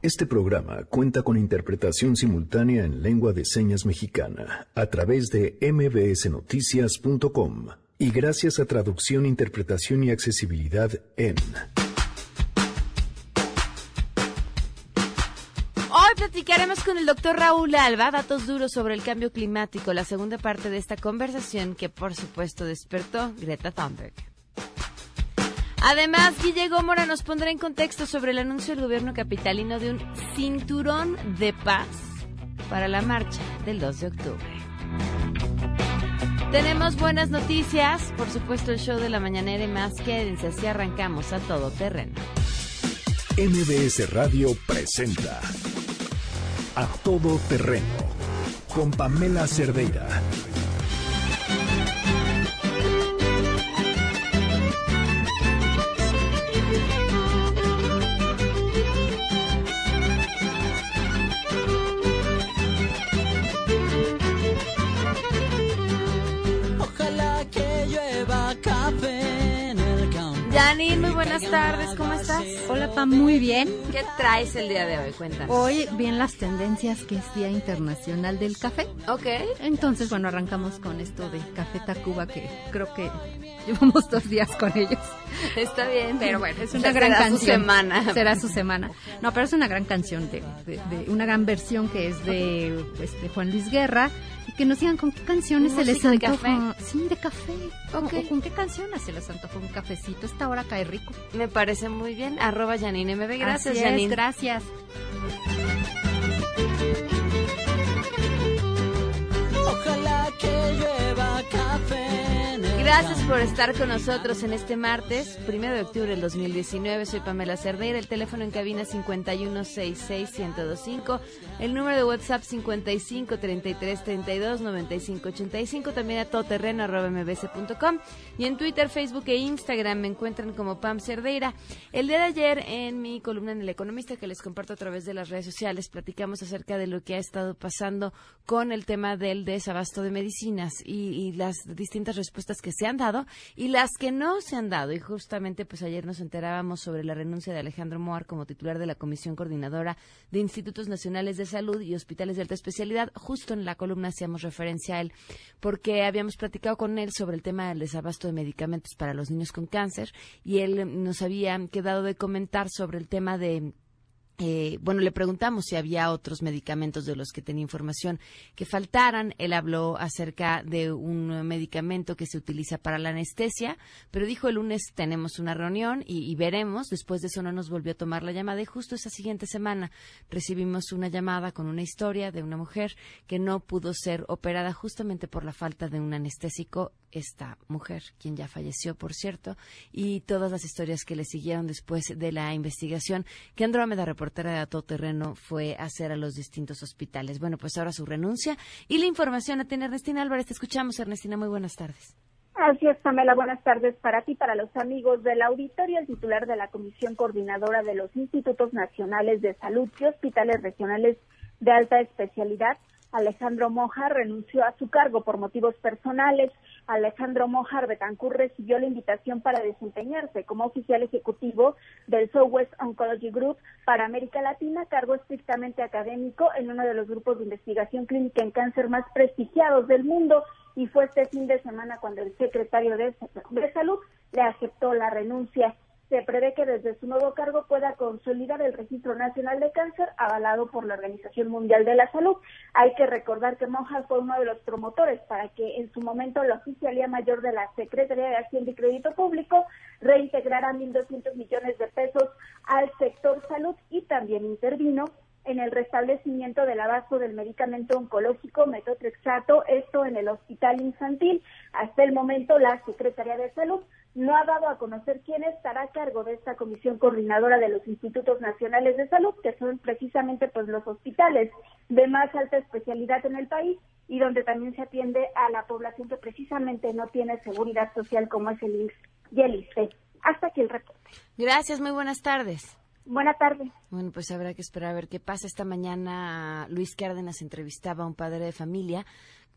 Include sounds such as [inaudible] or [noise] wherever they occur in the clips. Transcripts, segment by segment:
Este programa cuenta con interpretación simultánea en lengua de señas mexicana a través de mbsnoticias.com y gracias a traducción, interpretación y accesibilidad en... Hoy platicaremos con el doctor Raúl Alba, datos duros sobre el cambio climático, la segunda parte de esta conversación que por supuesto despertó Greta Thunberg. Además, Guille Gómora nos pondrá en contexto sobre el anuncio del gobierno capitalino de un cinturón de paz para la marcha del 2 de octubre. Tenemos buenas noticias, por supuesto el show de la mañanera y más. Quédense, así arrancamos a todo terreno. MBS Radio presenta A Todo Terreno con Pamela Cerdeira. Buenas tardes, ¿cómo estás? Hola, Pam, muy bien. ¿Qué traes el día de hoy? Cuéntanos. Hoy bien las tendencias que es Día Internacional del Café. Ok. Entonces, bueno, arrancamos con esto de Café Tacuba que creo que [laughs] llevamos dos días con ellos. Está bien, Pero bueno, es una gran será canción. su semana. Será su semana. No, pero es una gran canción de, de- de- una gran versión que es de, pues, de Juan Luis Guerra y que nos digan con qué canciones se les antoja. Sí, de café. Ok. O, o con qué canciones se les antoja un cafecito. Esta hora cae rico. Me parece muy bien. Arroba Janine MB. Gracias, Así es, Janine. gracias. Ojalá que llueva café Gracias por estar con nosotros en este martes, primero de octubre del 2019. Soy Pamela Cerdeira, el teléfono en cabina 5166125, el número de WhatsApp 5533329585, también a todoterreno arroba mbs.com y en Twitter, Facebook e Instagram me encuentran como Pam Cerdeira. El día de ayer en mi columna en El Economista que les comparto a través de las redes sociales platicamos acerca de lo que ha estado pasando con el tema del desabasto de medicinas y, y las distintas respuestas que se han dado y las que no se han dado. Y justamente pues ayer nos enterábamos sobre la renuncia de Alejandro Moar como titular de la Comisión Coordinadora de Institutos Nacionales de Salud y Hospitales de Alta Especialidad. Justo en la columna hacíamos referencia a él porque habíamos platicado con él sobre el tema del desabasto de medicamentos para los niños con cáncer y él nos había quedado de comentar sobre el tema de eh, bueno, le preguntamos si había otros medicamentos de los que tenía información que faltaran. Él habló acerca de un medicamento que se utiliza para la anestesia, pero dijo el lunes tenemos una reunión y, y veremos. Después de eso no nos volvió a tomar la llamada y justo esa siguiente semana recibimos una llamada con una historia de una mujer que no pudo ser operada justamente por la falta de un anestésico. Esta mujer, quien ya falleció, por cierto, y todas las historias que le siguieron después de la investigación que Andrómeda, reportera de A Todo Terreno, fue hacer a los distintos hospitales. Bueno, pues ahora su renuncia y la información la tiene Ernestina Álvarez. Te escuchamos, Ernestina. Muy buenas tardes. Así es, Pamela. Buenas tardes para ti, para los amigos del auditorio. El titular de la Comisión Coordinadora de los Institutos Nacionales de Salud y Hospitales Regionales de Alta Especialidad, Alejandro Mojar, renunció a su cargo por motivos personales. Alejandro Mojar Betancur recibió la invitación para desempeñarse como oficial ejecutivo del Southwest Oncology Group para América Latina, cargo estrictamente académico en uno de los grupos de investigación clínica en cáncer más prestigiados del mundo y fue este fin de semana cuando el secretario de Salud le aceptó la renuncia. Se prevé que desde su nuevo cargo pueda consolidar el Registro Nacional de Cáncer avalado por la Organización Mundial de la Salud. Hay que recordar que Monjas fue uno de los promotores para que en su momento la Oficialía Mayor de la Secretaría de Hacienda y Crédito Público reintegrara 1.200 millones de pesos al sector salud y también intervino en el restablecimiento del abasto del medicamento oncológico metotrexato, esto en el hospital infantil. Hasta el momento la Secretaría de Salud no ha dado a conocer quién estará a cargo de esta comisión coordinadora de los institutos nacionales de salud, que son precisamente pues los hospitales de más alta especialidad en el país y donde también se atiende a la población que precisamente no tiene seguridad social como es el IMSS y el ISSSTE. Hasta aquí el reporte. Gracias, muy buenas tardes. Buena tarde. Bueno, pues habrá que esperar a ver qué pasa. Esta mañana Luis Cárdenas entrevistaba a un padre de familia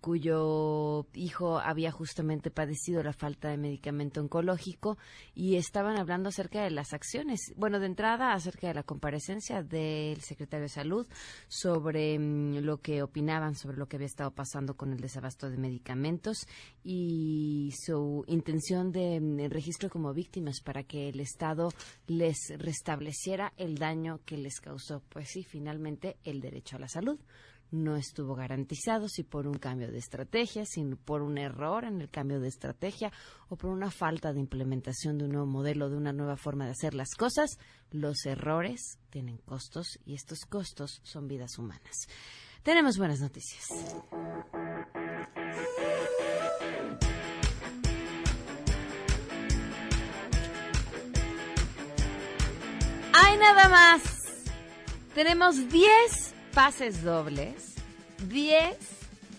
cuyo hijo había justamente padecido la falta de medicamento oncológico y estaban hablando acerca de las acciones. Bueno, de entrada acerca de la comparecencia del secretario de Salud sobre mm, lo que opinaban sobre lo que había estado pasando con el desabasto de medicamentos y su intención de mm, registro como víctimas para que el Estado les restableciera el daño que les causó, pues sí, finalmente el derecho a la salud no estuvo garantizado, si por un cambio de estrategia, si por un error en el cambio de estrategia o por una falta de implementación de un nuevo modelo, de una nueva forma de hacer las cosas, los errores tienen costos y estos costos son vidas humanas. Tenemos buenas noticias. ¡Hay nada más! Tenemos 10 pases dobles, 10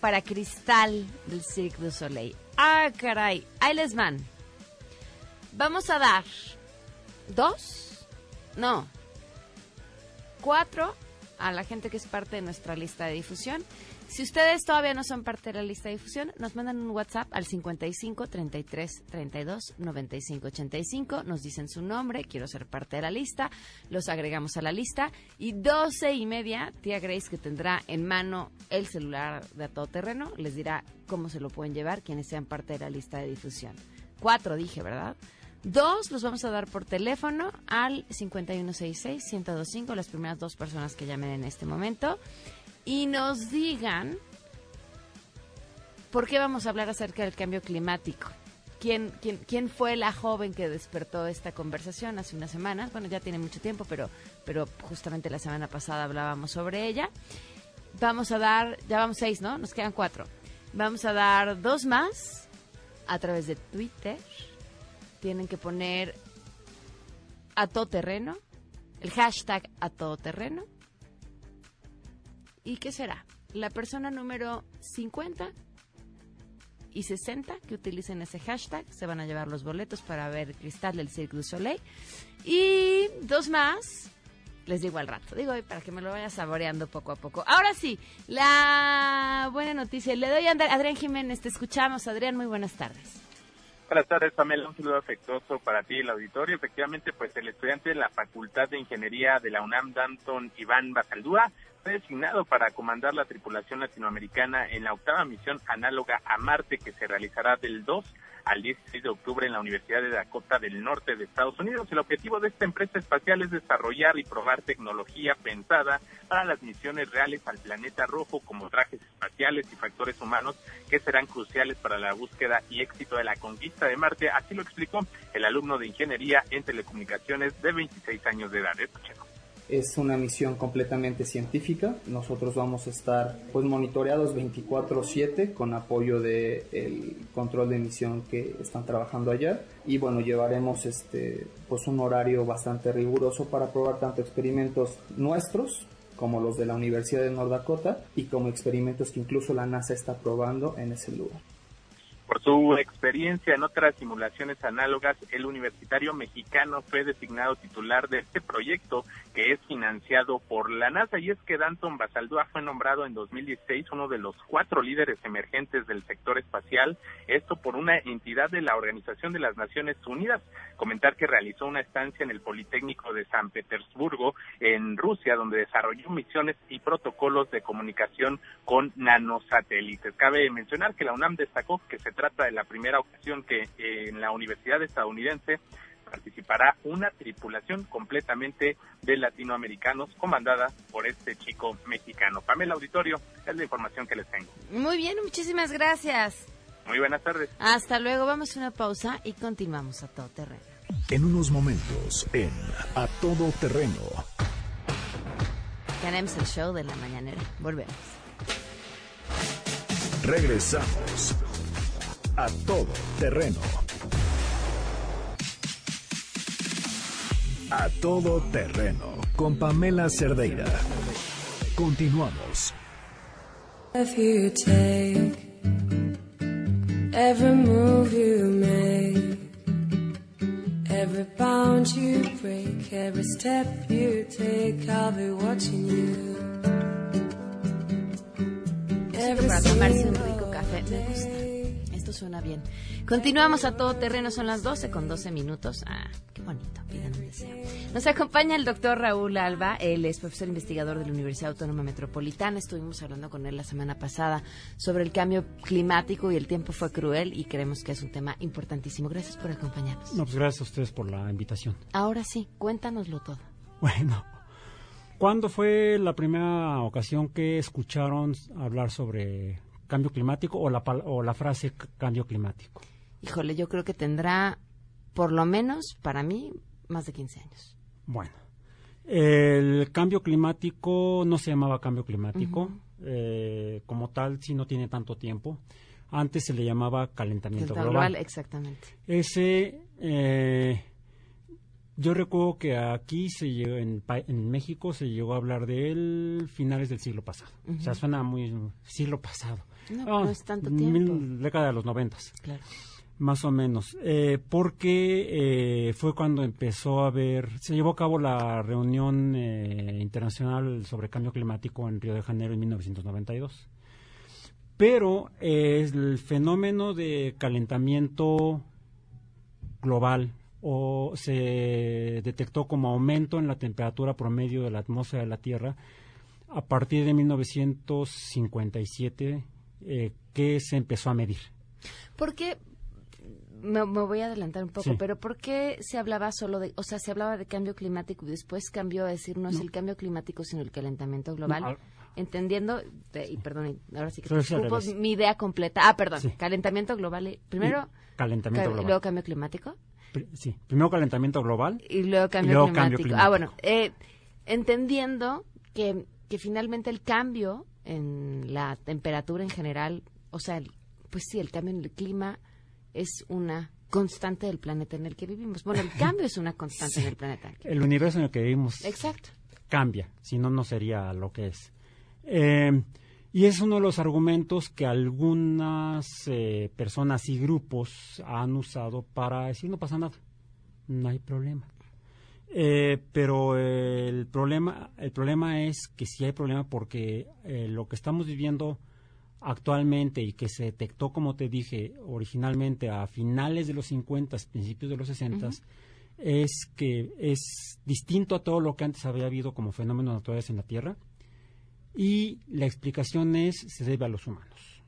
para Cristal del Cirque du Soleil. Ah, caray, ahí les van. Vamos a dar dos, no, cuatro a la gente que es parte de nuestra lista de difusión si ustedes todavía no son parte de la lista de difusión, nos mandan un WhatsApp al 55 33 32 95 85. Nos dicen su nombre, quiero ser parte de la lista. Los agregamos a la lista. Y 12 y media, tía Grace, que tendrá en mano el celular de a todo terreno, les dirá cómo se lo pueden llevar quienes sean parte de la lista de difusión. Cuatro dije, ¿verdad? Dos los vamos a dar por teléfono al 5166-1025, las primeras dos personas que llamen en este momento y nos digan por qué vamos a hablar acerca del cambio climático. ¿Quién, quién, quién fue la joven que despertó esta conversación hace unas semanas? Bueno, ya tiene mucho tiempo, pero, pero justamente la semana pasada hablábamos sobre ella. Vamos a dar, ya vamos seis, ¿no? Nos quedan cuatro. Vamos a dar dos más a través de Twitter. Tienen que poner a todo terreno, el hashtag a todo terreno ¿Y qué será? La persona número 50 y 60 que utilicen ese hashtag se van a llevar los boletos para ver Cristal del Cirque du Soleil. Y dos más, les digo al rato, digo para que me lo vaya saboreando poco a poco. Ahora sí, la buena noticia. Le doy a Adrián Jiménez, te escuchamos. Adrián, muy buenas tardes. Buenas tardes, Pamela. Un saludo afectuoso para ti y el auditorio. Efectivamente, pues el estudiante de la Facultad de Ingeniería de la UNAM, Danton Iván Basaldúa, designado para comandar la tripulación latinoamericana en la octava misión análoga a Marte que se realizará del 2 al 16 de octubre en la Universidad de Dakota del Norte de Estados Unidos. El objetivo de esta empresa espacial es desarrollar y probar tecnología pensada para las misiones reales al planeta rojo como trajes espaciales y factores humanos que serán cruciales para la búsqueda y éxito de la conquista de Marte. Así lo explicó el alumno de ingeniería en telecomunicaciones de 26 años de edad. Escuchemos. Es una misión completamente científica. Nosotros vamos a estar pues monitoreados 24/7 con apoyo del el control de emisión que están trabajando allá y bueno, llevaremos este pues un horario bastante riguroso para probar tanto experimentos nuestros como los de la Universidad de North Dakota y como experimentos que incluso la NASA está probando en ese lugar. Por su experiencia en otras simulaciones análogas, el universitario mexicano fue designado titular de este proyecto que es financiado por la NASA y es que Danton Basaldúa fue nombrado en 2016 uno de los cuatro líderes emergentes del sector espacial, esto por una entidad de la Organización de las Naciones Unidas. Comentar que realizó una estancia en el Politécnico de San Petersburgo, en Rusia, donde desarrolló misiones y protocolos de comunicación con nanosatélites. Cabe mencionar que la UNAM destacó que se trata de la primera ocasión que eh, en la Universidad estadounidense participará una tripulación completamente de latinoamericanos comandada por este chico mexicano. Pamela Auditorio, es la información que les tengo. Muy bien, muchísimas gracias. Muy buenas tardes. Hasta luego, vamos a una pausa y continuamos a todo terreno. En unos momentos, en A Todo Terreno. Tenemos el show de la mañanera. Volvemos. Regresamos a Todo Terreno. A Todo Terreno con Pamela Cerdeira. Continuamos. If you take every move you make, every bound you break, every step you take, I'll be watching you. Every para tomarse un rico café. Me gusta. Esto suena bien. Continuamos a todo terreno, son las 12 con 12 minutos. Ah, qué bonito, pidan un deseo. Nos acompaña el doctor Raúl Alba, él es profesor investigador de la Universidad Autónoma Metropolitana. Estuvimos hablando con él la semana pasada sobre el cambio climático y el tiempo fue cruel y creemos que es un tema importantísimo. Gracias por acompañarnos. No, pues gracias a ustedes por la invitación. Ahora sí, cuéntanoslo todo. Bueno, ¿cuándo fue la primera ocasión que escucharon hablar sobre cambio climático o la, o la frase cambio climático? Híjole, yo creo que tendrá, por lo menos para mí, más de 15 años. Bueno, el cambio climático no se llamaba cambio climático, eh, como tal, si no tiene tanto tiempo. Antes se le llamaba calentamiento Global, global. exactamente. Ese, eh, yo recuerdo que aquí se llegó, en, México se llegó a hablar de él finales del siglo pasado. O sea, suena muy siglo pasado. No, Ah, no es tanto mil- tiempo. década de los noventas. Claro. Más o menos, eh, porque eh, fue cuando empezó a haber, se llevó a cabo la reunión eh, internacional sobre cambio climático en Río de Janeiro en 1992. Pero eh, el fenómeno de calentamiento global o se detectó como aumento en la temperatura promedio de la atmósfera de la Tierra a partir de 1957 eh, que se empezó a medir. ¿Por qué? Me, me voy a adelantar un poco, Sí. pero ¿por qué se hablaba solo de, o sea, se hablaba de cambio climático y después cambió a decir no es el cambio climático sino el calentamiento global? No, al- Entendiendo, de- y perdón, ahora sí que te revés. mi idea completa. Ah, perdón, Sí. calentamiento global, y- primero Y calentamiento ca- global. luego cambio climático Sí, primero calentamiento global. y luego cambio, luego climático. cambio Ah, climático. bueno, eh, entendiendo que, que finalmente el cambio en la temperatura en general, o sea, el- pues sí, el cambio en el clima es una constante del planeta en el que vivimos. Bueno, el cambio es una constante en el planeta. el universo en el que vivimos Exacto. cambia, si no, no sería lo que es. Eh, y es uno de los argumentos que algunas eh, personas y grupos han usado para decir no pasa nada, no hay problema. Eh, pero el problema, el problema es que sí hay problema porque lo que estamos viviendo actualmente y que se detectó, como te dije, originalmente a finales de los 50, principios de los 60, es que es distinto a todo lo que antes había habido como fenómenos naturales en la Tierra y la explicación es se debe a los humanos.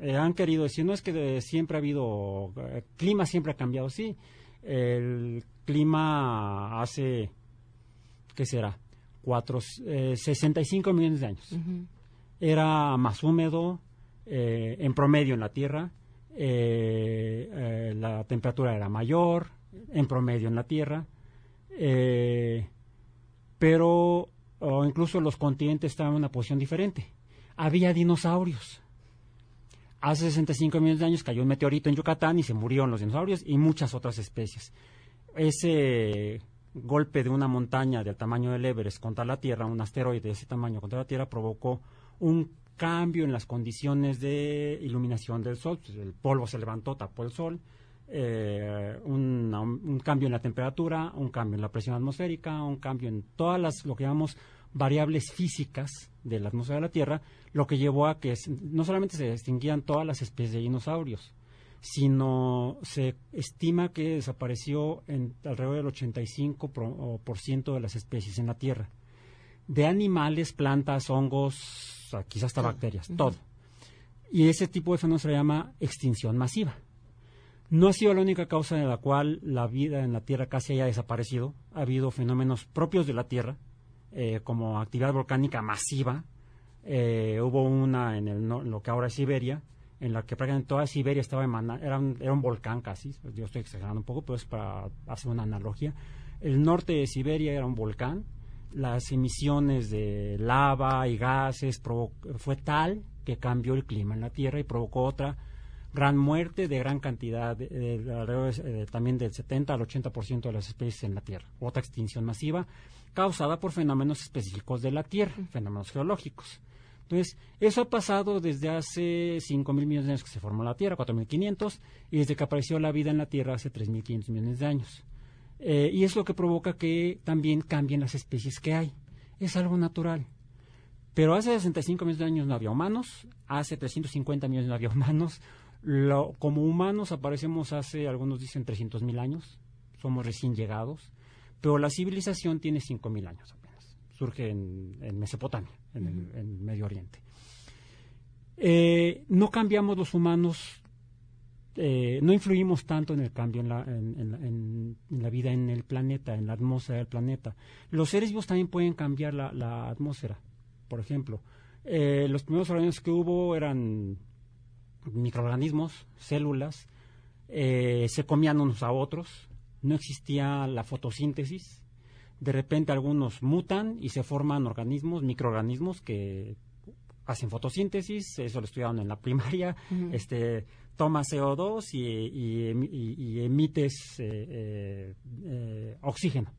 Eh, han querido decir, no es que de- siempre ha habido, eh, clima siempre ha cambiado, sí, el clima hace, ¿qué será? Cuatro, eh, 65 millones de años. Era más húmedo eh, en promedio en la Tierra, eh, eh, la temperatura era mayor en promedio en la Tierra, pero o incluso los continentes estaban en una posición diferente. Había dinosaurios. Hace 65 millones de años cayó un meteorito en Yucatán y se murieron los dinosaurios y muchas otras especies. Ese golpe de una montaña del tamaño del Everest contra la Tierra, un asteroide de ese tamaño contra la Tierra, provocó un cambio en las condiciones de iluminación del Sol. Pues, el polvo se levantó, tapó el Sol, eh, un, cambio en la temperatura, un cambio en la presión atmosférica, un cambio en todas las, lo que llamamos variables físicas de la atmósfera de la Tierra, lo que llevó a que no solamente se extinguían todas las especies de dinosaurios, sino se estima que desapareció en alrededor del 85% pro- o por ciento de las especies en la Tierra. De animales, plantas, hongos, o sea, quizás hasta bacterias, todo. Y ese tipo de fenómeno se le llama extinción masiva. No ha sido la única causa de la cual la vida en la Tierra casi haya desaparecido. Ha habido fenómenos propios de la Tierra, eh, como actividad volcánica masiva. Eh, hubo una en el, lo que ahora es Siberia, en la que prácticamente toda Siberia estaba emanando, era un, era un volcán casi, yo estoy exagerando un poco, pero es para hacer una analogía. El norte de Siberia era un volcán, las emisiones de lava y gases fue tal que cambió el clima en la Tierra y provocó otra gran muerte de gran cantidad, de, de- eh, también del 70 al 80% de las especies en la Tierra. Otra extinción masiva causada por fenómenos específicos de la Tierra, fenómenos geológicos. Entonces, eso ha pasado desde hace 5 mil millones de años que se formó la Tierra, 4.500, y desde que apareció la vida en la Tierra hace 3.500 millones de años. Eh, y es lo que provoca que también cambien las especies que hay. Es algo natural. Pero hace 65 millones de años no había humanos, hace 350 millones no había humanos. Lo- como humanos aparecemos hace, algunos dicen 300 mil años, somos recién llegados, pero la civilización tiene 5 mil años apenas. Surge en, en Mesopotamia, en el en Medio Oriente. Eh, no cambiamos los humanos, eh, no influimos tanto en el cambio en la, en- en la- vida en el planeta, en la atmósfera del planeta. Los seres vivos también pueden cambiar la, la atmósfera. Por ejemplo, eh, los primeros organismos que hubo eran microorganismos, células, eh, se comían unos a otros, no existía la fotosíntesis. De repente algunos mutan y se forman organismos, microorganismos que hacen fotosíntesis, eso lo estudiaron en la primaria, este tomas CO2 y, y y- y emites eh, eh, eh, oxígeno.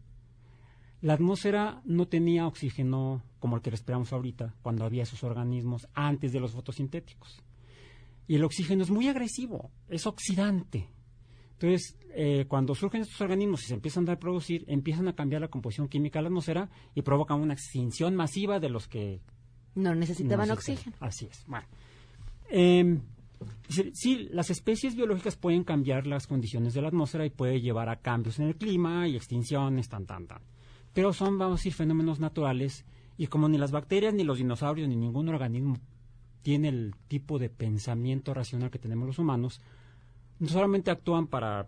La atmósfera no tenía oxígeno como el que respiramos ahorita, cuando había esos organismos antes de los fotosintéticos. Y el oxígeno es muy agresivo, es oxidante. Entonces, eh, cuando surgen estos organismos y se empiezan a reproducir, empiezan a cambiar la composición química de la atmósfera y provocan una extinción masiva de los que No necesitaban no, oxígeno. Así es. Bueno. Eh, sí, sí, las especies biológicas pueden cambiar las condiciones de la atmósfera y puede llevar a cambios en el clima y extinciones, tan, tan, tan. Pero son, vamos a decir, fenómenos naturales y como ni las bacterias, ni los dinosaurios, ni ningún organismo tiene el tipo de pensamiento racional que tenemos los humanos, no solamente actúan para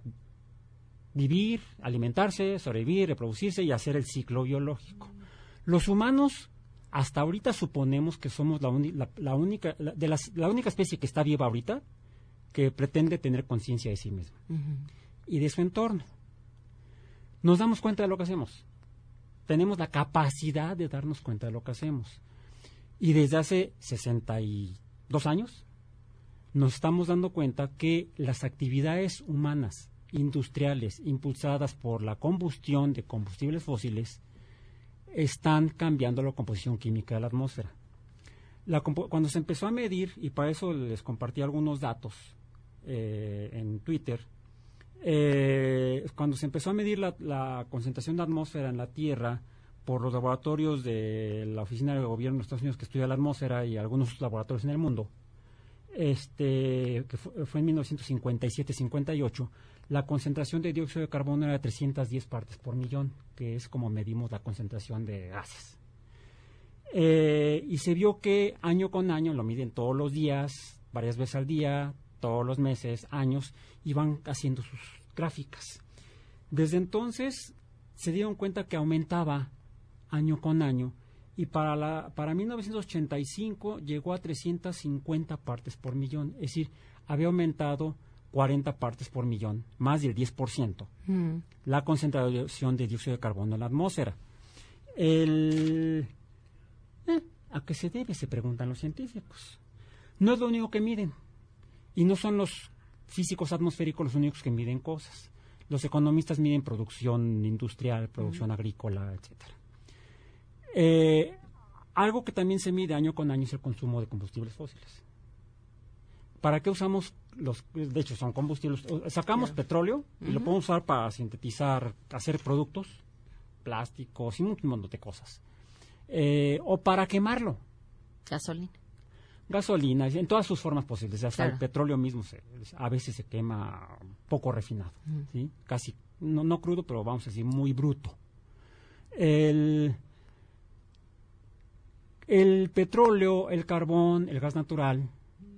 vivir, alimentarse, sobrevivir, reproducirse y hacer el ciclo biológico. Los humanos, hasta ahorita suponemos que somos la, uni- la- la única, la, de las- la única especie que está viva ahorita que pretende tener conciencia de sí misma y de su entorno. Nos damos cuenta de lo que hacemos. Tenemos la capacidad de darnos cuenta de lo que hacemos. Y desde hace 62 años nos estamos dando cuenta que las actividades humanas, industriales, impulsadas por la combustión de combustibles fósiles, están cambiando la composición química de la atmósfera. Cuando se empezó a medir, y para eso les compartí algunos datos eh, en Twitter, eh, cuando se empezó a medir la, concentración de atmósfera en la Tierra por los laboratorios de la Oficina de Gobierno de Estados Unidos que estudia la atmósfera y algunos laboratorios en el mundo, este, fue en 1957-58, la concentración de dióxido de carbono era de 310 partes por millón, que es como medimos la concentración de gases. Eh, y se vio que año con año, lo miden todos los días, varias veces al día, todos los meses, años, y van haciendo sus gráficas. Desde entonces se dieron cuenta que aumentaba año con año y para, la, para 1985 llegó a 350 partes por millón, es decir, había aumentado 40 partes por millón, más del 10%, Mm. la concentración de dióxido de carbono en la atmósfera. El, eh, ¿A qué se debe? Se preguntan los científicos. No es lo único que miden. Y no son los físicos atmosféricos los únicos que miden cosas. Los economistas miden producción industrial, producción agrícola, etcétera. Eh, algo que también se mide año con año es el consumo de combustibles fósiles. ¿Para qué usamos los, de hecho son combustibles, sacamos petróleo y lo podemos usar para sintetizar, hacer productos, plásticos y un montón de cosas. Eh, o para quemarlo, Gasolina. gasolina, en todas sus formas posibles. Hasta Claro. el petróleo mismo se- a veces se quema poco refinado, ¿sí? casi, no, no crudo, pero vamos a decir muy bruto. El, el petróleo, el carbón, el gas natural,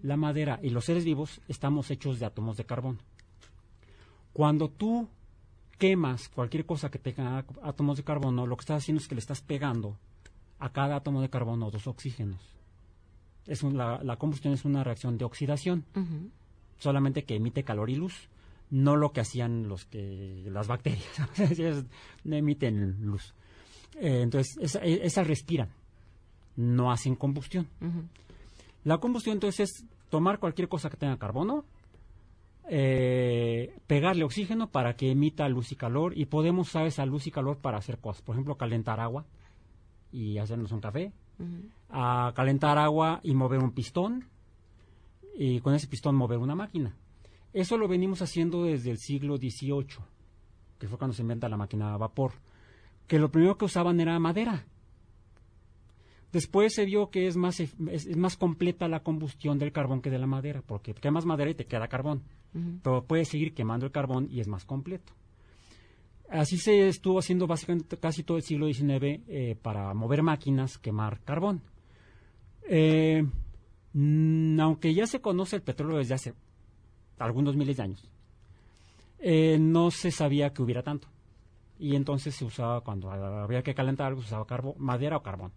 la madera y los seres vivos estamos hechos de átomos de carbón. Cuando tú quemas cualquier cosa que tenga átomos de carbono, lo que estás haciendo es que le estás pegando a cada átomo de carbono dos oxígenos. Es un- la, la combustión es una reacción de oxidación, solamente que emite calor y luz, no lo que hacían los que las bacterias, [laughs] Ellas no emiten luz. Eh, entonces, esa- e- esas respiran, no hacen combustión. La combustión entonces es tomar cualquier cosa que tenga carbono, eh, pegarle oxígeno para que emita luz y calor y podemos usar esa luz y calor para hacer cosas. Por ejemplo, calentar agua y hacernos un café, a calentar agua y mover un pistón y con ese pistón mover una máquina. Eso lo venimos haciendo desde el siglo XVIII, que fue cuando se inventa la máquina a vapor, que lo primero que usaban era madera. Después se vio que es más, es, es más completa la combustión del carbón que de la madera, porque quemas madera y te queda carbón. Pero puedes seguir quemando el carbón y es más completo. Así se estuvo haciendo básicamente casi todo el siglo XIX eh, para mover máquinas, quemar carbón. Eh, mm, aunque ya se conoce el petróleo desde hace algunos miles de años, eh, no se sabía que hubiera tanto. Y entonces se usaba, cuando había que calentar algo, se usaba carbo- madera o carbón.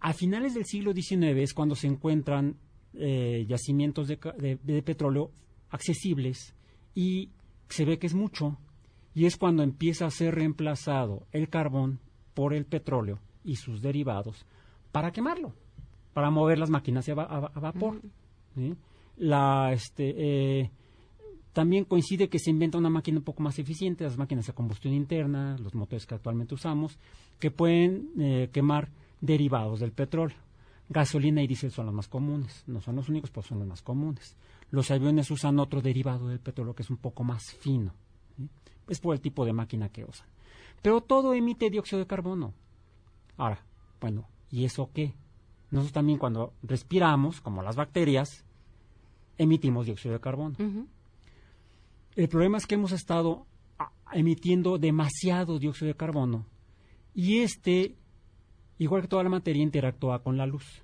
A finales del siglo XIX es cuando se encuentran eh, yacimientos de, ca- de- de petróleo accesibles y se ve que es mucho. Y es cuando empieza a ser reemplazado el carbón por el petróleo y sus derivados para quemarlo, para mover las máquinas a, a- a vapor. ¿sí? La, este, eh, también coincide que se inventa una máquina un poco más eficiente, las máquinas de combustión interna, los motores que actualmente usamos, que pueden eh, quemar derivados del petróleo. Gasolina y diésel son los más comunes, no son los únicos, pero son los más comunes. Los aviones usan otro derivado del petróleo que es un poco más fino. ¿sí? Es por el tipo de máquina que usan. Pero todo emite dióxido de carbono. Ahora, bueno, ¿y eso qué? Nosotros también cuando respiramos, como las bacterias, emitimos dióxido de carbono. El problema es que hemos estado a- emitiendo demasiado dióxido de carbono y este, igual que toda la materia, interactúa con la luz.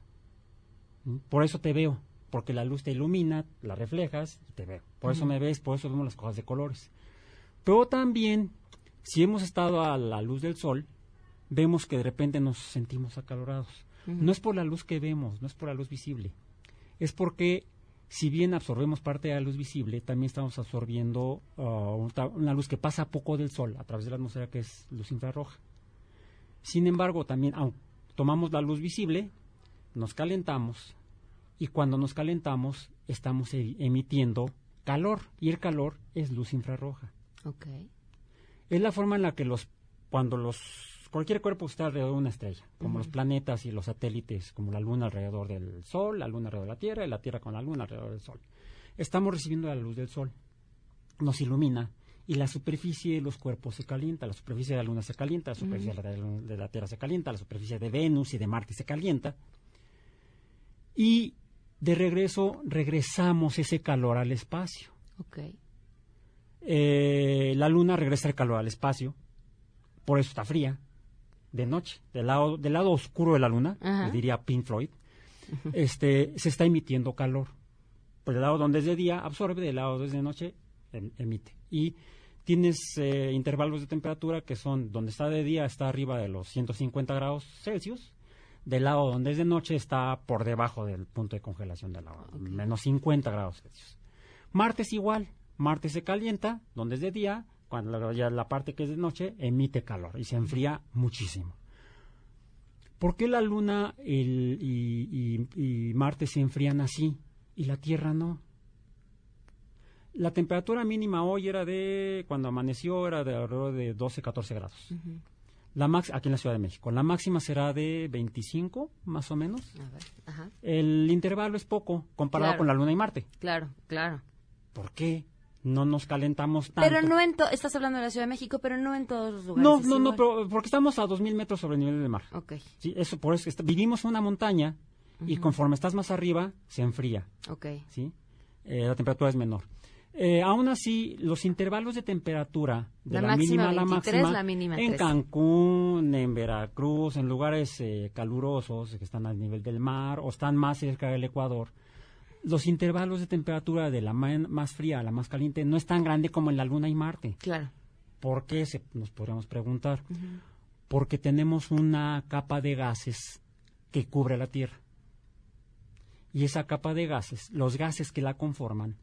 ¿Mm? Por eso te veo, porque la luz te ilumina, la reflejas y te veo. Por eso me ves, por eso vemos las cosas de colores. Pero también, si hemos estado a la luz del sol, vemos que de repente nos sentimos acalorados. No es por la luz que vemos, no es por la luz visible. Es porque, si bien absorbemos parte de la luz visible, también estamos absorbiendo una- una luz que pasa poco del sol a través de la atmósfera, que es luz infrarroja. Sin embargo, también, aunque tomamos la luz visible, nos calentamos y cuando nos calentamos estamos e- emitiendo calor y el calor es luz infrarroja. Ok. Es la forma en la que los cuando los cualquier cuerpo está alrededor de una estrella, como los planetas y los satélites, como la luna alrededor del sol, la luna alrededor de la Tierra y la Tierra con la luna alrededor del sol. Estamos recibiendo la luz del sol. Nos ilumina y la superficie de los cuerpos se calienta, la superficie de la luna se calienta, la superficie de, la, de la Tierra se calienta, la superficie de Venus y de Marte se calienta. Y de regreso regresamos ese calor al espacio. Ok. Eh, la luna regresa el calor al espacio, por eso está fría, de noche. Del lado, del lado oscuro de la luna, le diría Pink Floyd, este, se está emitiendo calor. Por el lado donde es de día absorbe, del lado donde es de noche em- emite. Y tienes eh, intervalos de temperatura que son, donde está de día está arriba de los 150 grados Celsius, del lado donde es de noche está por debajo del punto de congelación del agua, menos 50 grados Celsius. Marte es igual. Marte se calienta, donde es de día, cuando ya la parte que es de noche emite calor y se enfría muchísimo. ¿Por qué la Luna el- y, y- y Marte se enfrían así y la Tierra no? La temperatura mínima hoy era de, cuando amaneció, era de alrededor de 12, 14 grados. La max, aquí en la Ciudad de México. La máxima será de 25, más o menos. A ver. Ajá. El intervalo es poco comparado Claro. con la Luna y Marte. Claro, claro. ¿Por qué no nos calentamos tanto? Pero no en to- estás hablando de la Ciudad de México, pero no en todos los lugares. No, no, no, pero- porque estamos a 2.000 metros sobre el nivel del mar. Ok. Sí, eso, por eso est- vivimos en una montaña y conforme estás más arriba, se enfría. Ok. ¿sí? Eh, la temperatura es menor. Eh, aún así, los intervalos de temperatura de La la, máxima mínima a la 23, máxima la mínima en 13. Cancún, en Veracruz, en lugares eh, calurosos que están al nivel del mar o están más cerca del Ecuador, los intervalos de temperatura de la más fría a la más caliente no es tan grande como en la Luna y Marte. Claro. ¿Por qué? Se, nos podríamos preguntar. Porque tenemos una capa de gases que cubre la Tierra. Y esa capa de gases, los gases que la conforman,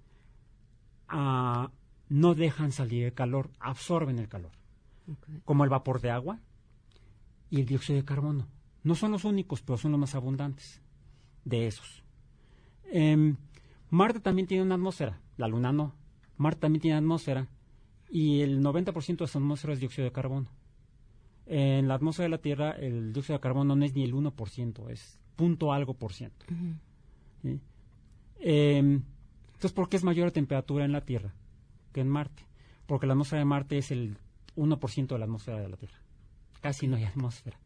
no dejan salir el calor, absorben el calor. Como el vapor de agua y el dióxido de carbono. No son los únicos, pero son los más abundantes de esos. Em, Marte también tiene una atmósfera, la Luna no. Marte también tiene atmósfera y el 90% de su atmósfera es dióxido de carbono. En la atmósfera de la Tierra el dióxido de carbono no es ni el 1%, es punto algo por ciento. ¿sí? Em, entonces, ¿por qué es mayor la temperatura en la Tierra que en Marte? Porque la atmósfera de Marte es el 1% de la atmósfera de la Tierra. Casi no hay atmósfera.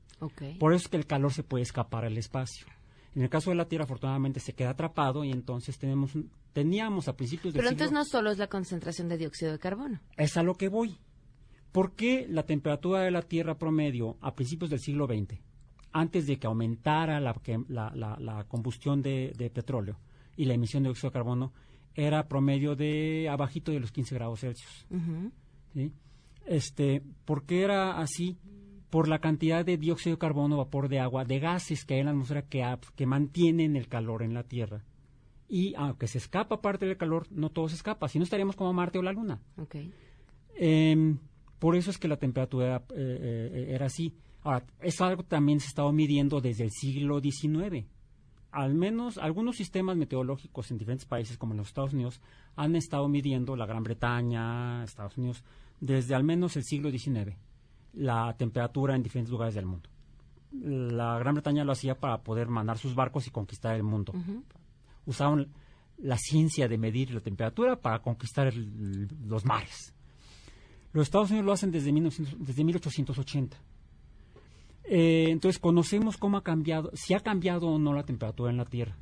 Por eso es que el calor se puede escapar al espacio. En el caso de la Tierra, afortunadamente, se queda atrapado y entonces tenemos teníamos a principios del Pero siglo... entonces no solo es la concentración de dióxido de carbono. Es a lo que voy. ¿Por qué la temperatura de la Tierra promedio a principios del siglo XX, antes de que aumentara la, que- la- la- la combustión de, de petróleo y la emisión de dióxido de carbono, era promedio de abajito de los 15 grados Celsius? Este, ¿Por qué era así? Por la cantidad de dióxido de carbono, vapor de agua, de gases que hay en la atmósfera que, que mantienen el calor en la Tierra. Y aunque se escapa parte del calor, no todo se escapa, si no estaríamos como Marte o la Luna. Em, por eso es que la temperatura eh, eh, era así. Ahora, es algo que también se ha estado midiendo desde el siglo XIX. Al menos algunos sistemas meteorológicos en diferentes países, como en los Estados Unidos, han estado midiendo la Gran Bretaña, Estados Unidos, desde al menos el siglo XIX, la temperatura en diferentes lugares del mundo. La Gran Bretaña lo hacía para poder mandar sus barcos y conquistar el mundo usaron la ciencia de medir la temperatura para conquistar el- los mares. Los Estados Unidos lo hacen desde, 1900 desde 1880. Eh, entonces conocemos cómo ha cambiado, si ha cambiado o no la temperatura en la Tierra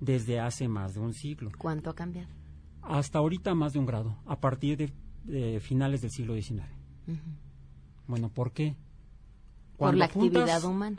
desde hace más de un siglo. ¿Cuánto ha cambiado? Hasta ahorita más de un grado, a partir de, de finales del siglo XIX. Bueno, ¿por qué? Por la juntas- actividad humana.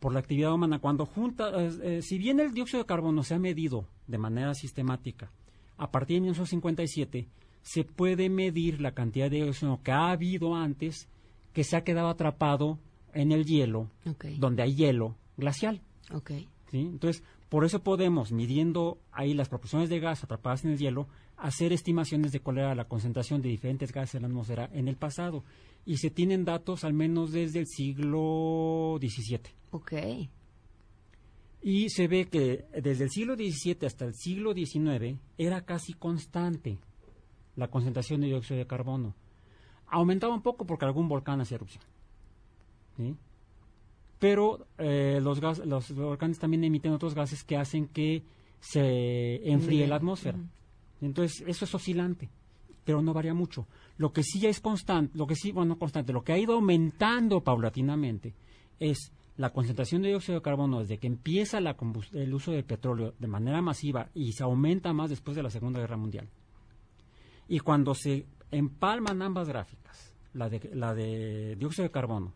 por la actividad humana. Cuando junta, eh, eh, si bien el dióxido de carbono se ha medido de manera sistemática, a partir de 1957 se puede medir la cantidad de dióxido que ha habido antes que se ha quedado atrapado en el hielo, donde hay hielo glacial. Ok. ¿sí? Entonces, por eso podemos, midiendo ahí las proporciones de gas atrapadas en el hielo, hacer estimaciones de cuál era la concentración de diferentes gases en la atmósfera en el pasado. Y se tienen datos al menos desde el siglo XVII. Ok. Y se ve que desde el siglo XVII hasta el siglo XIX era casi constante la concentración de dióxido de carbono. Aumentaba un poco porque algún volcán hacía erupción. ¿Sí? Pero eh, los, gas- los volcanes también emiten otros gases que hacen que se enfríe la atmósfera. Entonces, eso es oscilante, pero no varía mucho. Lo que sí es constante, lo que sí, bueno, no constante, lo que ha ido aumentando paulatinamente es la concentración de dióxido de carbono desde que empieza la el uso del petróleo de manera masiva y se aumenta más después de la Segunda Guerra Mundial. Y cuando se empalman ambas gráficas, la de, la de dióxido de carbono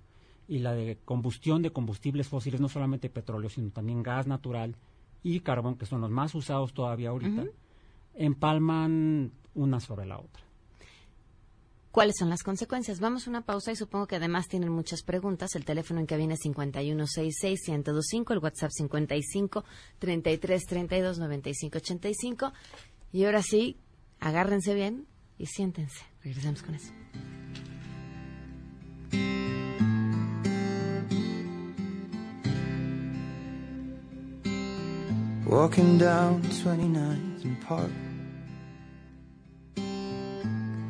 y la de combustión de combustibles fósiles, no solamente petróleo, sino también gas natural y carbón, que son los más usados todavía ahorita, empalman una sobre la otra. ¿Cuáles son las consecuencias? Vamos a una pausa y supongo que además tienen muchas preguntas. El teléfono en cabina es 5166-1025, el WhatsApp 55 33 32 95 85. Y ahora sí, agárrense bien y siéntense. Regresamos con eso. Walking down 29th and Park.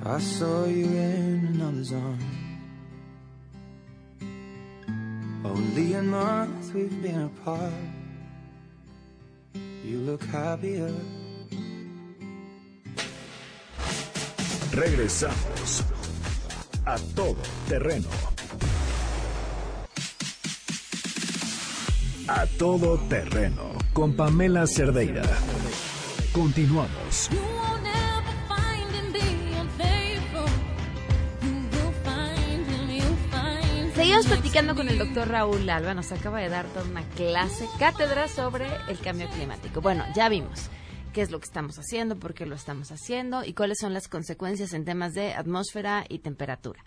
I saw you in another's arm. Only a month we've been apart. You look happier. Regresamos a todo terreno. A todo terreno con Pamela Cerdeira. Continuamos. Seguimos platicando con el doctor Raúl Alba. Nos acaba de dar toda una clase, cátedra sobre el cambio climático. Bueno, ya vimos qué es lo que estamos haciendo, por qué lo estamos haciendo y cuáles son las consecuencias en temas de atmósfera y temperatura.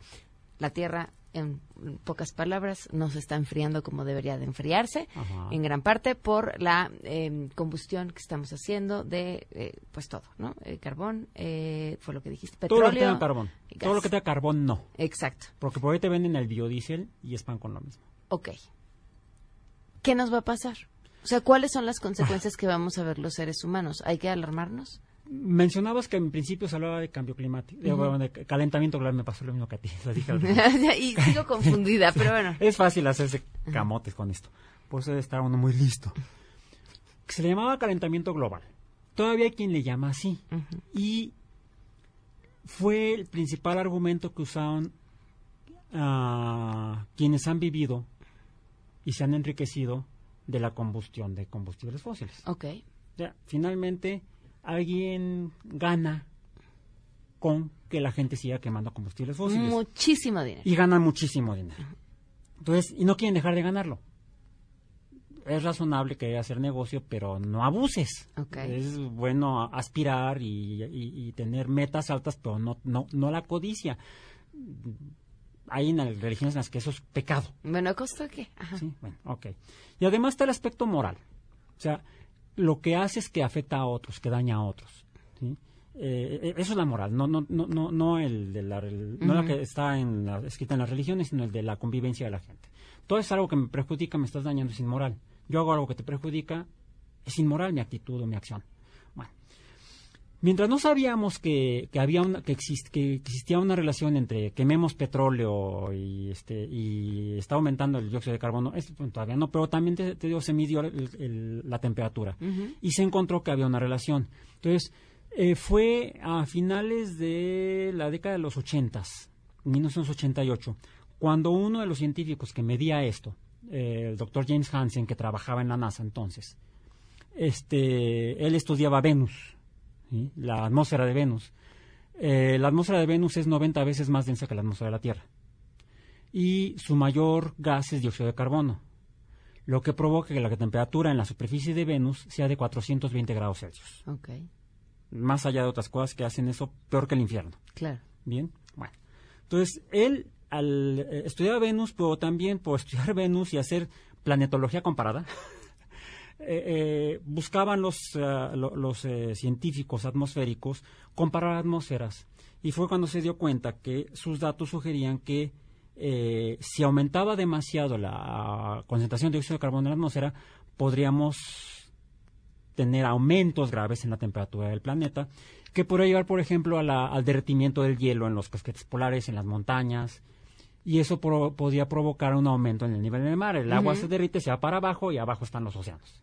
La Tierra, en pocas palabras, no se está enfriando como debería de enfriarse, Ajá. en gran parte por la eh, combustión que estamos haciendo de, eh, pues todo, ¿no? Eh, carbón, eh, fue lo que dijiste, Todo lo que tenga carbón. Todo lo que tenga carbón, no. Exacto. Porque por ahí te venden el biodiesel y es pan con lo mismo. Ok. ¿Qué nos va a pasar? O sea, ¿cuáles son las consecuencias [laughs] que vamos a ver los seres humanos? ¿Hay que alarmarnos? Mencionabas que en principio se hablaba de cambio climático, bueno, de calentamiento global, me pasó lo mismo que a ti, lo dije al [laughs] y sigo [laughs] confundida, pero bueno. Es fácil hacerse camotes con esto. Por eso debe estar uno muy listo. Se le llamaba calentamiento global. Todavía hay quien le llama así. Y fue el principal argumento que usaron ah, quienes han vivido y se han enriquecido de la combustión de combustibles fósiles. Ok. Sea, finalmente alguien gana con que la gente siga quemando combustibles fósiles. Muchísimo dinero. Y ganan muchísimo dinero. Entonces, y no quieren dejar de ganarlo. Es razonable que haya hacer negocio, pero no abuses. Es bueno aspirar y, y- y tener metas altas, pero no, no, no la codicia. Hay en las religiones en las que eso es pecado. Bueno, ¿a costa de qué? Ajá. Sí, bueno, ok. Y además está el aspecto moral. O sea, lo que hace es que afecta a otros, que daña a otros. ¿sí? Eh, eh, eso es la moral, no, no, no, no, no el de la, rel- no la que está en la- escrita en las religiones, sino el de la convivencia de la gente. Todo es algo que me perjudica, me estás dañando, es inmoral. Yo hago algo que te perjudica, es inmoral mi actitud o mi acción. Mientras no sabíamos que, que había una, que, exist- que existía una relación entre quememos petróleo y este y está aumentando el dióxido de carbono, esto pues, todavía no, pero también te, te digo, se midió el- el- la temperatura. Y se encontró que había una relación. Entonces, eh, fue a finales de la década de los 80, 1988, cuando uno de los científicos que medía esto, eh, el doctor James Hansen, que trabajaba en la NASA entonces, este, él estudiaba Venus, ¿sí? la atmósfera de Venus. Eh, la atmósfera de Venus es 90 veces más densa que la atmósfera de la Tierra. Y su mayor gas es dióxido de carbono, lo que provoca que la temperatura en la superficie de Venus sea de 420 grados Celsius. Más allá de otras cosas que hacen eso peor que el infierno. claro. Bien, bueno. Entonces, él al eh, estudiar Venus, pero también por estudiar [laughs] Venus y hacer planetología comparada, eh, eh, buscaban los, eh, lo- los eh, científicos atmosféricos comparar atmósferas. Y fue cuando se dio cuenta que sus datos sugerían que si aumentaba demasiado la concentración de dióxido de carbono en la atmósfera, podríamos tener aumentos graves en la temperatura del planeta, que podría llevar, por ejemplo, a la- al derretimiento del hielo en los casquetes polares, en las montañas, y eso pro- podría provocar un aumento en el nivel del mar. El agua se derrite, se va para abajo y abajo están los océanos.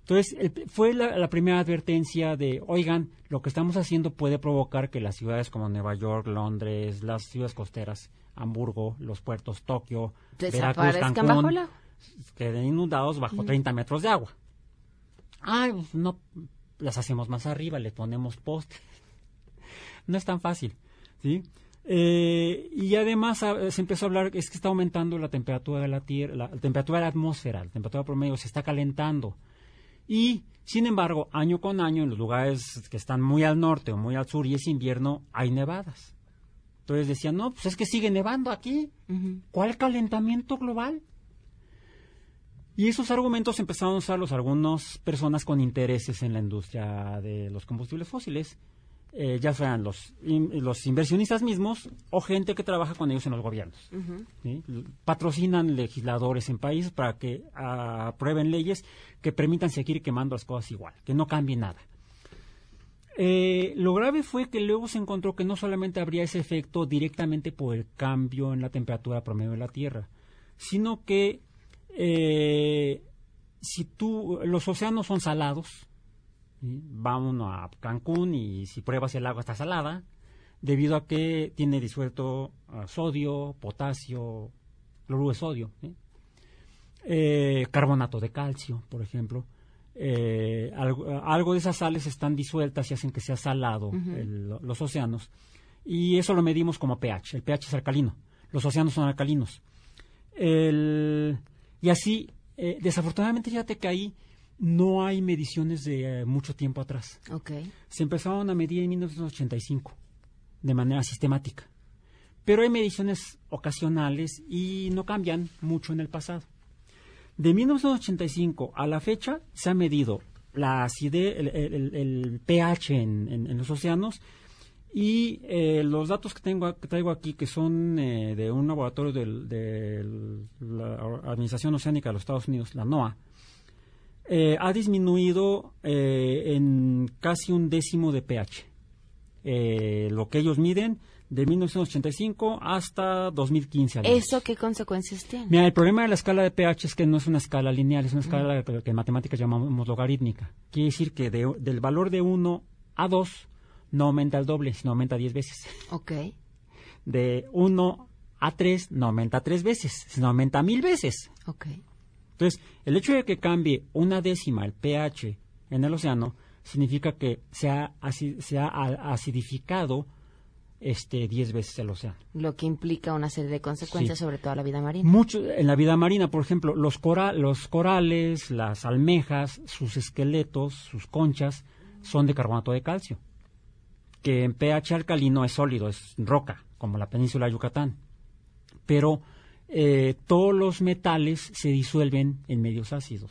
Entonces, el- fue la, la primera advertencia de, oigan, lo que estamos haciendo puede provocar que las ciudades como Nueva York, Londres, las ciudades costeras, Hamburgo, los puertos, Tokio, Veracruz, Cancún, bajo queden inundados bajo 30 metros de agua. Ay, pues no, las hacemos más arriba, le ponemos poste. [laughs] No es tan fácil, ¿sí? Eh, y además ah, se empezó a hablar es que está aumentando la temperatura de la Tierra, la, la temperatura de la atmósfera, la temperatura promedio se está calentando. Y, sin embargo, año con año, en los lugares que están muy al norte o muy al sur y es invierno, hay nevadas. Entonces decían, no, pues es que sigue nevando aquí. ¿Cuál calentamiento global? Y esos argumentos empezaron a usarlos algunas personas con intereses en la industria de los combustibles fósiles, eh, ya sean los, in- los inversionistas mismos o gente que trabaja con ellos en los gobiernos. Patrocinan legisladores en países para que ah, aprueben leyes que permitan seguir quemando las cosas igual, que no cambie nada. Eh, lo grave fue que luego se encontró que no solamente habría ese efecto directamente por el cambio en la temperatura promedio de la Tierra, sino que eh, si tú, los océanos son salados, ¿sí? va uno a Cancún y si pruebas el agua está salada, debido a que tiene disuelto ah, sodio, potasio, cloruro de sodio, ¿sí? Eh, carbonato de calcio, por ejemplo. Eh, algo, algo de esas sales están disueltas y hacen que sea salado el- los océanos. Y eso lo medimos como pH. El pH es alcalino. Los océanos son alcalinos. El- y así, eh, desafortunadamente, fíjate que ahí no hay mediciones de eh, mucho tiempo atrás. Se empezaron a medir en 1985 de manera sistemática. Pero hay mediciones ocasionales y no cambian mucho en el pasado. De 1985 a la fecha se ha medido la acidez, el, el- el- el pH en, en- en los océanos y eh, los datos que tengo que traigo aquí que son eh, de un laboratorio del- de la Administración Oceánica de los Estados Unidos, la NOAA, eh, ha disminuido eh, en casi un décimo de pH. Eh, lo que ellos miden de 1985 hasta 2015. al menos. ¿Eso qué consecuencias tiene? Mira, el problema de la escala de pH es que no es una escala lineal, es una escala que, que en matemáticas llamamos logarítmica. Quiere decir que de- del valor de 1 a 2 no aumenta el doble, sino aumenta 10 veces. Ok. De 1 a 3 no aumenta 3 veces, sino aumenta 1000 veces. Ok. Entonces, el hecho de que cambie una décima el pH en el océano significa que se ha, se ha acidificado este 10 veces el océano. Lo que implica una serie de consecuencias Sí. sobre toda la vida marina. Mucho en la vida marina, por ejemplo, los, cora- los corales, las almejas, sus esqueletos, sus conchas, son de carbonato de calcio, que en pH alcalino es sólido, es roca, como la península de Yucatán. Pero eh, todos los metales se disuelven en medios ácidos.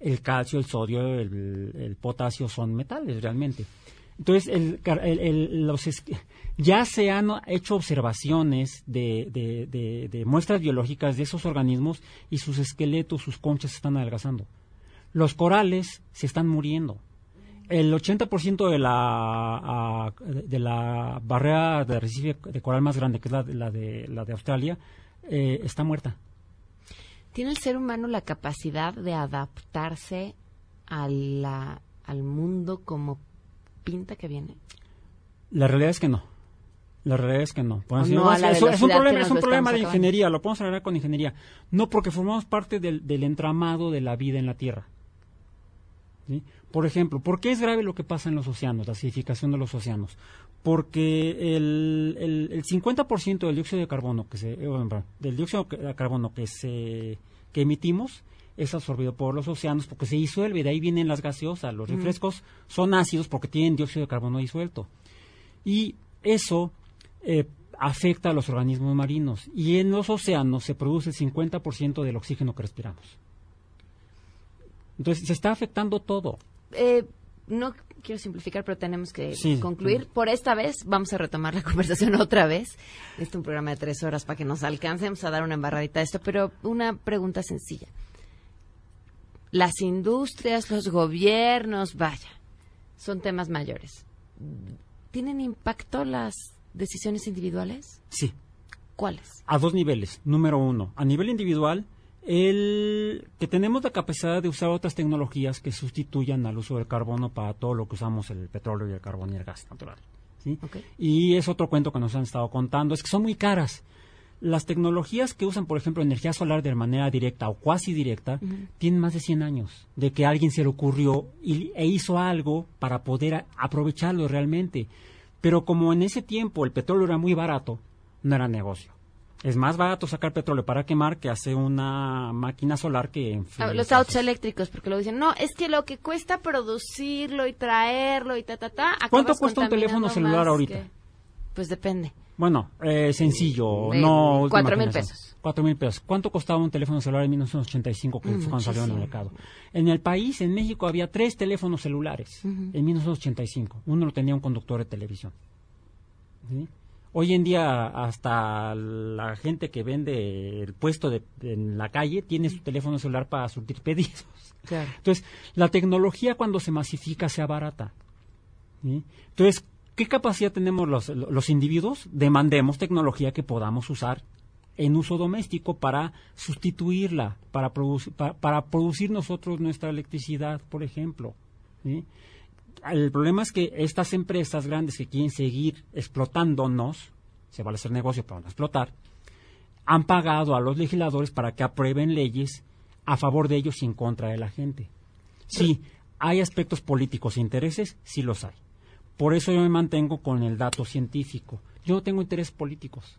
El calcio, el sodio, el, potasio son metales realmente. Entonces, ya se han hecho observaciones de, de- de- de muestras biológicas de esos organismos y sus esqueletos, sus conchas se están adelgazando. Los corales se están muriendo. El 80% de la, de la barrera de arrecife de coral más grande, que es la de, la de Australia, eh, está muerta. ¿Tiene el ser humano la capacidad de adaptarse a la- al mundo como pinta que viene? La realidad es que no. La realidad es que no. Decir, no es, es un problema, nos es un lo problema de acabando. ingeniería, lo podemos arreglar con ingeniería. No porque formamos parte del, del entramado de la vida en la Tierra. ¿Sí? Por ejemplo, ¿por qué es grave lo que pasa en los océanos, la acidificación de los océanos? Porque el, el, el 50% del dióxido de carbono que se, eh, bueno, del dióxido de carbono que se que emitimos es absorbido por los océanos porque se disuelve, de ahí vienen las gaseosas, los refrescos son ácidos porque tienen dióxido de carbono disuelto. Y eso eh, afecta a los organismos marinos. Y en los océanos se produce el 50% del oxígeno que respiramos. Entonces, se está afectando todo. Eh, no quiero simplificar, pero tenemos que Sí. concluir. Por esta vez vamos a retomar la [laughs] conversación otra vez. Este es un programa de tres horas para que nos alcancemos a dar una embarradita de esto, pero una pregunta sencilla. Las industrias, los gobiernos, vaya, son temas mayores. ¿Tienen impacto las decisiones individuales? Sí, ¿Cuáles? a dos niveles. Número uno, a nivel individual, el que tenemos la capacidad de usar otras tecnologías que sustituyan al uso del carbono para todo lo que usamos el petróleo y el carbón y el gas natural. ¿sí? Y es otro cuento que nos han estado contando, es que son muy caras. Las tecnologías que usan, por ejemplo, energía solar de manera directa o cuasi directa, tienen más de 100 años de que a alguien se le ocurrió y, e hizo algo para poder a- aprovecharlo realmente. Pero como en ese tiempo el petróleo era muy barato, no era negocio. Es más barato sacar petróleo para quemar que hacer una máquina solar que en fin, Ah, los autos eléctricos, porque luego dicen, no, es que lo que cuesta producirlo y traerlo y ta, ta, ta. ¿Cuánto cuesta un teléfono celular ahorita? que- Pues depende. Bueno, eh, sencillo, De no... cuatro mil pesos. Cuatro mil pesos. ¿Cuánto costaba un teléfono celular en 1985 que Mm, cuando salió en el mercado? En el país, en México, había tres teléfonos celulares Ujú. en 1985. Uno lo tenía un conductor de televisión. ¿Sí? Hoy en día hasta la gente que vende el puesto de, en la calle tiene su teléfono celular para surtir [laughs] pedidos. Claro. Entonces, la tecnología cuando se masifica sea barata. ¿sí? Entonces, ¿qué capacidad tenemos los, los individuos? Demandemos tecnología que podamos usar en uso doméstico para sustituirla, para, produci- pa- para producir nosotros nuestra electricidad, por ejemplo. ¿sí? El problema es que estas empresas grandes que quieren seguir explotándonos, se vale hacer negocio pero no explotar, han pagado a los legisladores para que aprueben leyes a favor de ellos y en contra de la gente. Sí, hay aspectos políticos e intereses, sí los hay. Por eso yo me mantengo con el dato científico. Yo no tengo intereses políticos.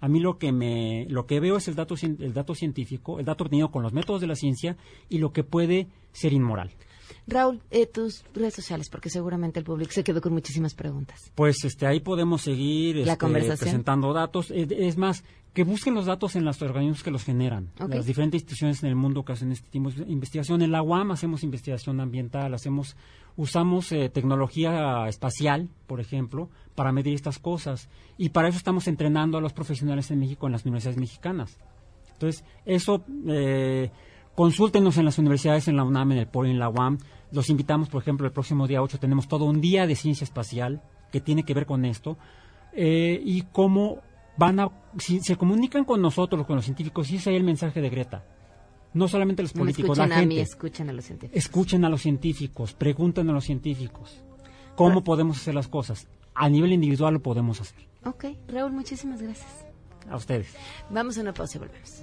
A mí lo que me lo que veo es el dato el dato científico, el dato obtenido con los métodos de la ciencia y lo que puede ser inmoral. Raúl, eh, tus redes sociales, porque seguramente el público se quedó con muchísimas preguntas. Pues este ahí podemos seguir La este, conversación. presentando datos. Es más, que busquen los datos en los organismos que los generan. Ok. Las diferentes instituciones en el mundo que hacen este tipo de investigación. En la UAM hacemos investigación ambiental, hacemos usamos eh, tecnología espacial, por ejemplo, para medir estas cosas. Y para eso estamos entrenando a los profesionales en México en las universidades mexicanas. Entonces, eso, eh, consúltenos en las universidades, en la UNAM, en el POLI, en la UAM. Los invitamos, por ejemplo, el próximo día 8 tenemos todo un día de ciencia espacial que tiene que ver con esto. eh, y cómo van a, si se comunican con nosotros, con los científicos, y ese es el mensaje de Greta. No solamente los No políticos, la escuchen a gente. mí, escuchen a los científicos. Escuchen a los científicos, pregunten a los científicos. ¿Cómo podemos hacer las cosas? A nivel individual lo podemos hacer. Ok, Raúl, muchísimas gracias. A ustedes. Vamos a una pausa y volvemos.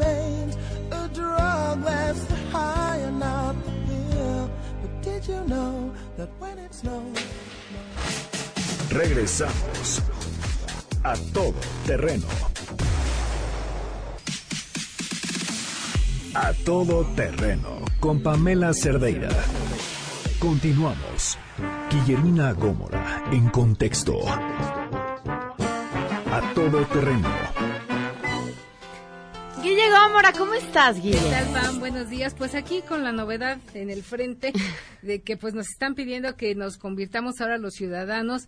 A drug that's high here. But did you know that when it snows? Regresamos a todo terreno. A todo terreno con Pamela Cerdeira. Continuamos. Guillermina Gómora en contexto. A todo terreno. Guille Gómora, ¿cómo estás, Guille? ¿Qué tal, Pam? Buenos días. Pues aquí con la novedad en el frente de que pues nos están pidiendo que nos convirtamos ahora los ciudadanos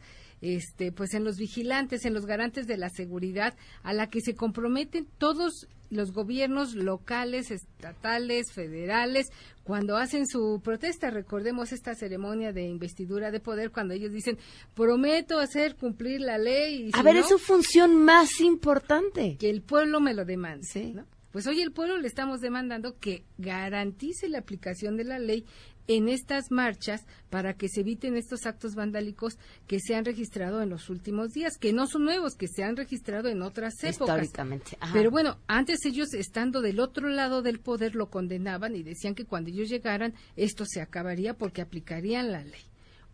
este pues en los vigilantes, en los garantes de la seguridad a la que se comprometen todos los gobiernos locales, estatales, federales, cuando hacen su protesta, recordemos esta ceremonia de investidura de poder, cuando ellos dicen, prometo hacer cumplir la ley. Y a si ver, no, es su función más importante. que el pueblo me lo demande. Sí. ¿no? Pues hoy el pueblo le estamos demandando que garantice la aplicación de la ley en estas marchas para que se eviten estos actos vandálicos que se han registrado en los últimos días, que no son nuevos, que se han registrado en otras épocas. Históricamente. Ajá. Pero bueno, antes ellos estando del otro lado del poder lo condenaban y decían que cuando ellos llegaran esto se acabaría porque aplicarían la ley.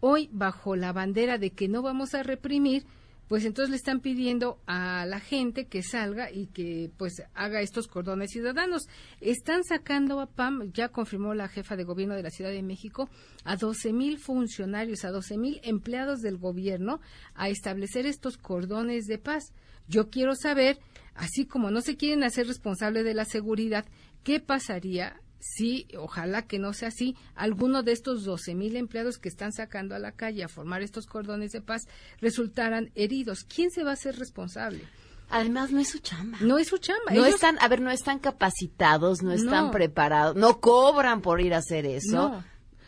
Hoy, bajo la bandera de que no vamos a reprimir, pues entonces le están pidiendo a la gente que salga y que pues haga estos cordones ciudadanos. Están sacando a PAM, ya confirmó la jefa de gobierno de la Ciudad de México, a 12 mil funcionarios, a 12 mil empleados del gobierno a establecer estos cordones de paz. Yo quiero saber, así como no se quieren hacer responsable de la seguridad, ¿qué pasaría si, ojalá que no sea así, alguno de estos 12 mil empleados que están sacando a la calle a formar estos cordones de paz resultaran heridos? ¿Quién se va a hacer responsable? Además, no es su chamba. No es su chamba. No Ellos- están, a ver, no están capacitados, no están No. preparados, no cobran por ir a hacer eso. No.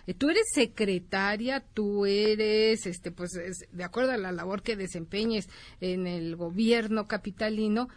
Eh, Tú eres secretaria, tú eres, este, pues, es- de acuerdo a la labor que desempeñes en el gobierno capitalino,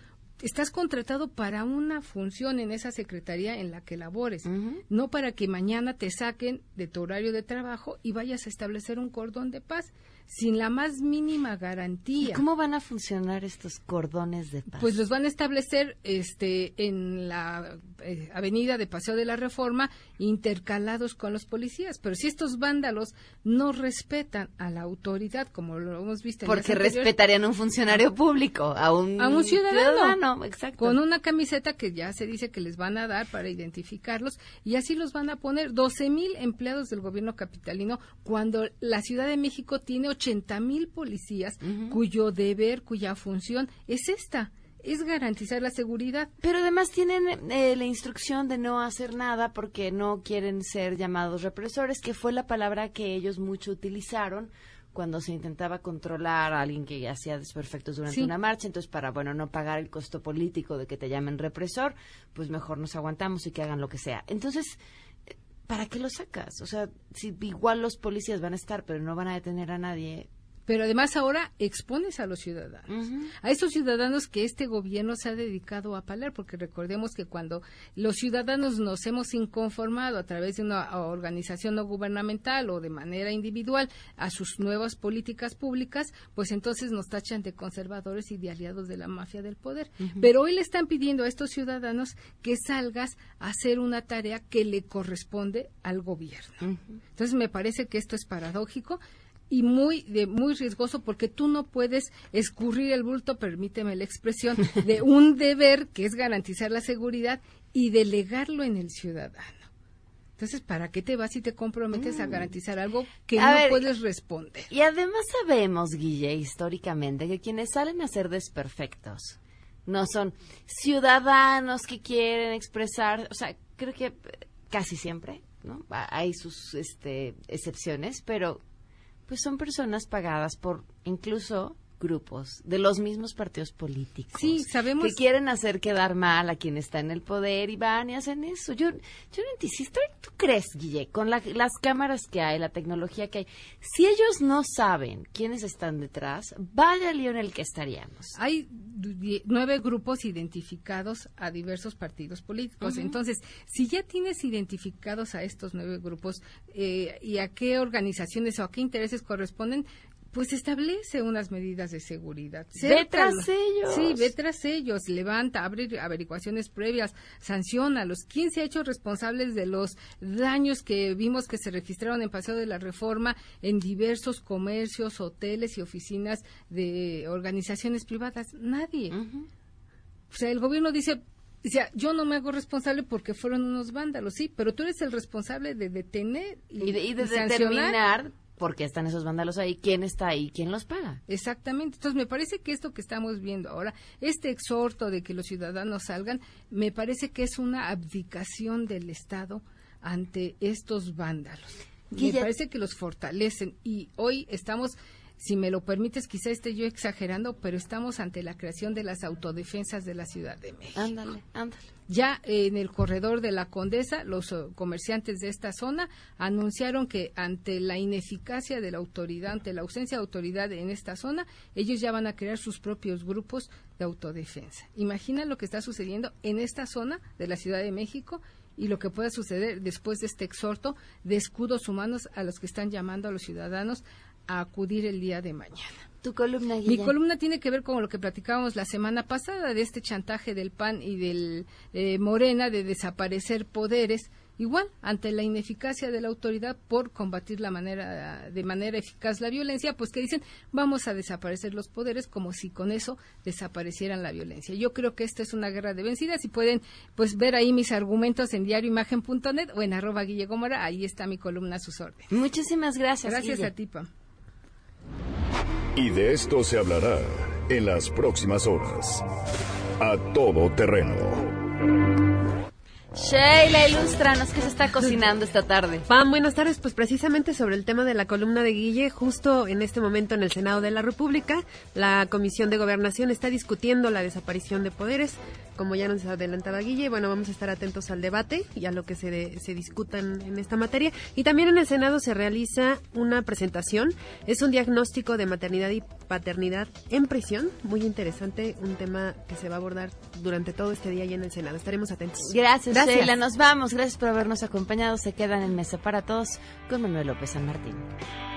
estás contratado para una función en esa secretaría en la que labores, no para que mañana te saquen de tu horario de trabajo y vayas a establecer un cordón de paz sin la más mínima ¿Y garantía. cómo van a funcionar estos cordones de paz? Pues los van a establecer este, en la eh, avenida de Paseo de la Reforma, intercalados con los policías. Pero si estos vándalos no respetan a la autoridad, como lo hemos visto en Porque respetarían a un funcionario público, a un, a un ciudadano, exacto. con una camiseta que ya se dice que les van a dar para identificarlos y así los van a poner 12 mil empleados del gobierno capitalino cuando la Ciudad de México tiene 80 mil policías cuyo deber, cuya función es esta, es garantizar la seguridad. Pero además tienen eh, la instrucción de no hacer nada porque no quieren ser llamados represores, que fue la palabra que ellos mucho utilizaron cuando se intentaba controlar a alguien que hacía desperfectos durante Sí. una marcha. Entonces, para, bueno, no pagar el costo político de que te llamen represor, pues mejor nos aguantamos y que hagan lo que sea. Entonces, eh, ¿para qué lo sacas? O sea, si igual los policías van a estar, pero no van a detener a nadie. Pero además ahora expones a los ciudadanos, a esos ciudadanos que este gobierno se ha dedicado a palar, porque recordemos que cuando los ciudadanos nos hemos inconformado a través de una organización no gubernamental o de manera individual a sus nuevas políticas públicas, pues entonces nos tachan de conservadores y de aliados de la mafia del poder. Pero hoy le están pidiendo a estos ciudadanos que salgas a hacer una tarea que le corresponde al gobierno. Entonces me parece que esto es paradójico y muy de muy riesgoso porque tú no puedes escurrir el bulto, permíteme la expresión, de [laughs] un deber que es garantizar la seguridad y delegarlo en el ciudadano. Entonces, ¿para qué te vas y te comprometes a garantizar algo que A no ver, puedes responder? Y además sabemos, Guille, históricamente, que quienes salen a ser desperfectos no son ciudadanos que quieren expresar, o sea, creo que casi siempre, ¿no? Ha- Hay sus este, excepciones, pero pues son personas pagadas por incluso grupos de los mismos partidos políticos. Sí, sabemos- Que quieren hacer quedar mal a quien está en el poder y van y hacen eso. Yo, yo no entiendo. Si esto- ¿Tú crees, Guille, con la- las cámaras que hay, la tecnología que hay, si ellos no saben quiénes están detrás, vaya lío en el que estaríamos? Hay nueve grupos identificados a diversos partidos políticos. Entonces, si ya tienes identificados a estos nueve grupos eh, y a qué organizaciones o a qué intereses corresponden, pues establece unas medidas de seguridad. Ve tras ellos. Sí, ve tras ellos, levanta, abre averiguaciones previas, sanciona a los 15 hechos responsables de los daños que vimos que se registraron en Paseo de la Reforma en diversos comercios, hoteles y oficinas de organizaciones privadas. Nadie. O sea, el gobierno dice, dice, yo no me hago responsable porque fueron unos vándalos, sí, pero tú eres el responsable de detener y, Y de, y de y sancionar. determinar por qué están esos vándalos ahí, quién está ahí, quién los paga. Exactamente. Entonces, me parece que esto que estamos viendo ahora, este exhorto de que los ciudadanos salgan, me parece que es una abdicación del Estado ante estos vándalos. Me parece que los fortalecen y hoy estamos, si me lo permites, quizá esté yo exagerando, pero estamos ante la creación de las autodefensas de la Ciudad de México. Ándale, ándale. Ya en el corredor de la Condesa, los eh, comerciantes de esta zona anunciaron que ante la ineficacia de la autoridad, ante la ausencia de autoridad en esta zona, ellos ya van a crear sus propios grupos de autodefensa. Imagina lo que está sucediendo en esta zona de la Ciudad de México y lo que pueda suceder después de este exhorto de escudos humanos a los que están llamando a los ciudadanos a acudir el día de mañana. Tu columna, Mi columna tiene que ver con lo que platicábamos la semana pasada de este chantaje del PAN y del eh, Morena de desaparecer poderes, igual ante la ineficacia de la autoridad por combatir la manera de manera eficaz la violencia, pues que dicen vamos a desaparecer los poderes como si con eso desaparecieran la violencia. Yo creo que esta es una guerra de vencidas y pueden pues ver ahí mis argumentos en diarioimagen.net o en arroba Guille Gómora, ahí está mi columna a sus órdenes. Muchísimas gracias. Gracias Guille. a ti, Pam. Y de esto se hablará en las próximas horas. A todo terreno. Sheila, ilústranos qué se está cocinando esta tarde. Pam, buenas tardes. Pues precisamente sobre el tema de la columna de Guille, justo en este momento en el Senado de la República, la Comisión de Gobernación está discutiendo la desaparición de poderes, como ya nos adelantaba Guille. Bueno, vamos a estar atentos al debate y a lo que se, de- se discuta en, esta materia. Y también en el Senado se realiza una presentación. Es un diagnóstico de maternidad y paternidad en prisión. Muy interesante, un tema que se va a abordar durante todo este día y en el Senado. Estaremos atentos. Gracias, Sheila. Nos vamos. Gracias por habernos acompañado. Se quedan en Mesa para Todos con Manuel López San Martín.